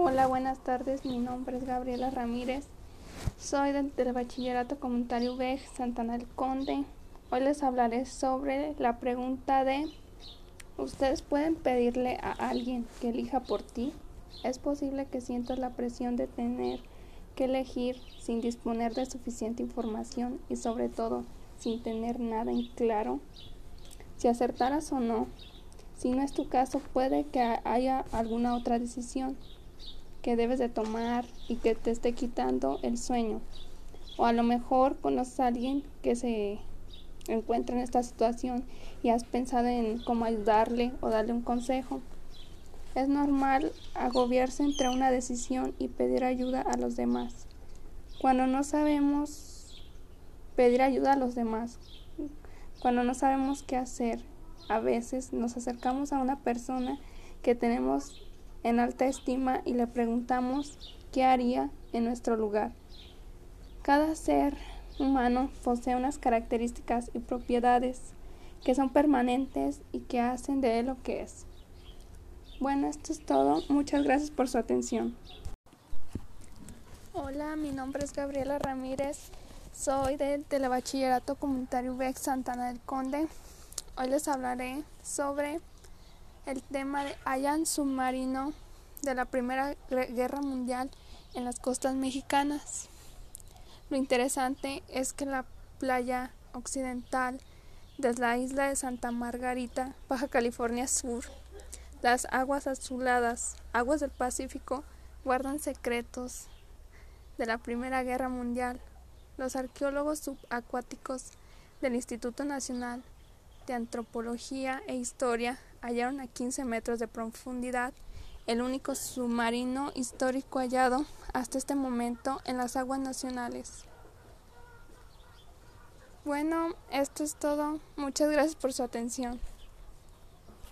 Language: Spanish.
Hola, buenas tardes. Mi nombre es Gabriela Ramírez. Soy del, Bachillerato Comunitario UBEG Santana del Conde. Hoy les hablaré sobre la pregunta de ¿Ustedes pueden pedirle a alguien que elija por ti? ¿Es posible que sientas la presión de tener que elegir sin disponer de suficiente información y sobre todo sin tener nada en claro? Si acertaras o no, si no es tu caso, puede que haya alguna otra decisión que debes de tomar y que te esté quitando el sueño. O a lo mejor conoces a alguien que se encuentra en esta situación y has pensado en cómo ayudarle o darle un consejo. Es normal agobiarse entre una decisión y pedir ayuda a los demás. Cuando no sabemos pedir ayuda a los demás, cuando no sabemos qué hacer, a veces nos acercamos a una persona que tenemos en alta estima y le preguntamos qué haría en nuestro lugar. Cada ser humano posee unas características y propiedades que son permanentes y que hacen de él lo que es. Bueno, esto es todo. Muchas gracias por su atención. Hola, mi nombre es Gabriela Ramírez. Soy del Telebachillerato Comunitario UBEX Santana del Conde. Hoy les hablaré sobre el tema de hayan submarino de la Primera Guerra Mundial en las costas mexicanas. Lo interesante es que la playa occidental de la isla de Santa Margarita, Baja California Sur, las aguas azuladas, aguas del Pacífico, guardan secretos de la Primera Guerra Mundial. Los arqueólogos subacuáticos del Instituto Nacional de Antropología e Historia hallaron a 15 metros de profundidad el único submarino histórico hallado hasta este momento en las aguas nacionales. Bueno, esto es todo. Muchas gracias por su atención.